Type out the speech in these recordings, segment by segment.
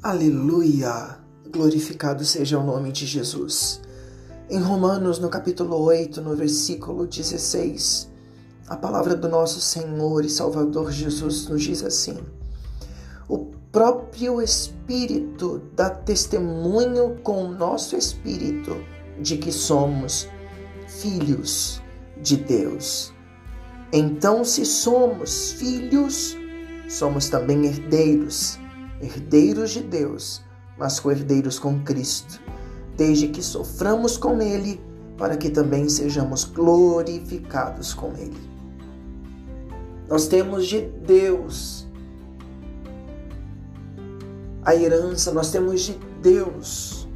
Aleluia! Glorificado seja o nome de Jesus. Em Romanos, no capítulo 8, no versículo 16, a palavra do nosso Senhor e Salvador Jesus nos diz assim: O próprio Espírito dá testemunho com o nosso espírito de que somos filhos de Deus. Então, se somos filhos, somos também herdeiros, herdeiros de Deus, mas co-herdeiros com Cristo, desde que soframos com Ele, para que também sejamos glorificados com Ele. Nós temos de Deus a herança, nós temos de Deus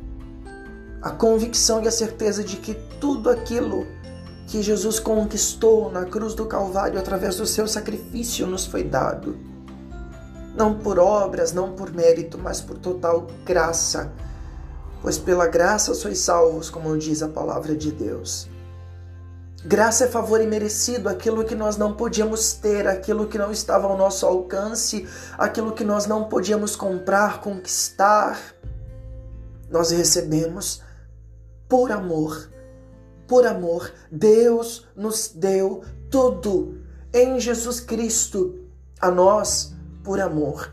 a convicção e a certeza de que tudo aquilo que Jesus conquistou na cruz do Calvário através do seu sacrifício nos foi dado. Não por obras, não por mérito, mas por total graça. Pois pela graça sois salvos, como diz a palavra de Deus. Graça é favor imerecido, aquilo que nós não podíamos ter, aquilo que não estava ao nosso alcance, aquilo que nós não podíamos comprar, conquistar. Nós recebemos por amor por amor, Deus nos deu tudo em Jesus Cristo a nós por amor.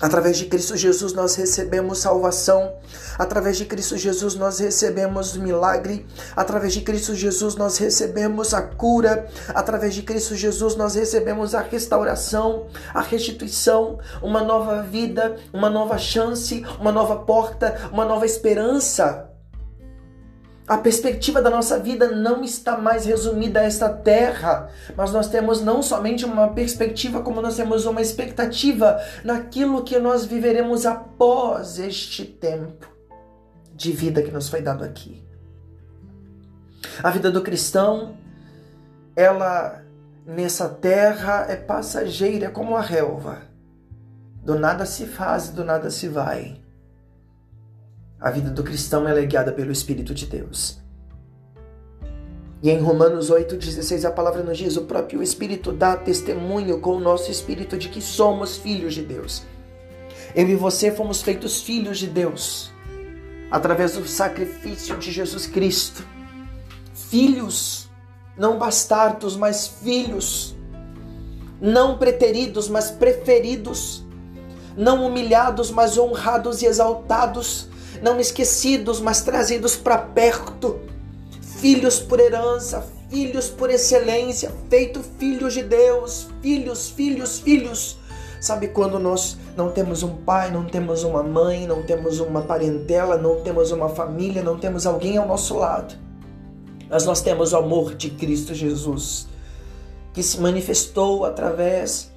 Através de Cristo Jesus nós recebemos salvação, através de Cristo Jesus nós recebemos milagre, através de Cristo Jesus nós recebemos a cura, através de Cristo Jesus nós recebemos a restauração, a restituição, uma nova vida, uma nova chance, uma nova porta, uma nova esperança. A perspectiva da nossa vida não está mais resumida a esta terra, mas nós temos não somente uma perspectiva, como nós temos uma expectativa naquilo que nós viveremos após este tempo de vida que nos foi dado aqui. A vida do cristão, ela nessa terra é passageira, é como a relva. Do nada se faz, do nada se vai. A vida do cristão é guiada pelo Espírito de Deus. E em Romanos 8,16 a palavra nos diz: o próprio Espírito dá testemunho com o nosso espírito de que somos filhos de Deus. Eu e você fomos feitos filhos de Deus através do sacrifício de Jesus Cristo. Filhos, não bastardos, mas filhos. Não preteridos, mas preferidos. Não humilhados, mas honrados e exaltados não esquecidos, mas trazidos para perto, filhos por herança, filhos por excelência, feito filhos de Deus, filhos, filhos, filhos. Sabe quando nós não temos um pai, não temos uma mãe, não temos uma parentela, não temos uma família, não temos alguém ao nosso lado. Mas nós temos o amor de Cristo Jesus, que se manifestou através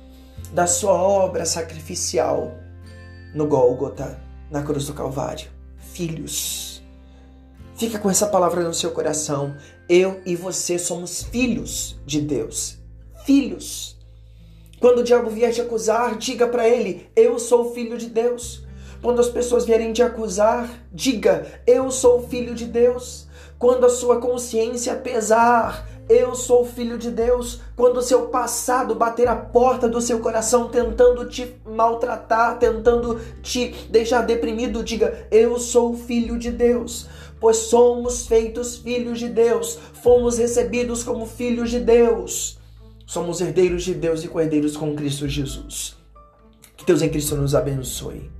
da sua obra sacrificial no Gólgota, na cruz do Calvário filhos. Fica com essa palavra no seu coração. Eu e você somos filhos de Deus. Filhos. Quando o diabo vier te acusar, diga para ele: Eu sou filho de Deus. Quando as pessoas vierem te acusar, diga: Eu sou filho de Deus. Quando a sua consciência pesar, eu sou filho de Deus. Quando o seu passado bater a porta do seu coração, tentando te maltratar, tentando te deixar deprimido, diga: Eu sou filho de Deus. Pois somos feitos filhos de Deus, fomos recebidos como filhos de Deus. Somos herdeiros de Deus e co-herdeiros com Cristo Jesus. Que Deus em Cristo nos abençoe.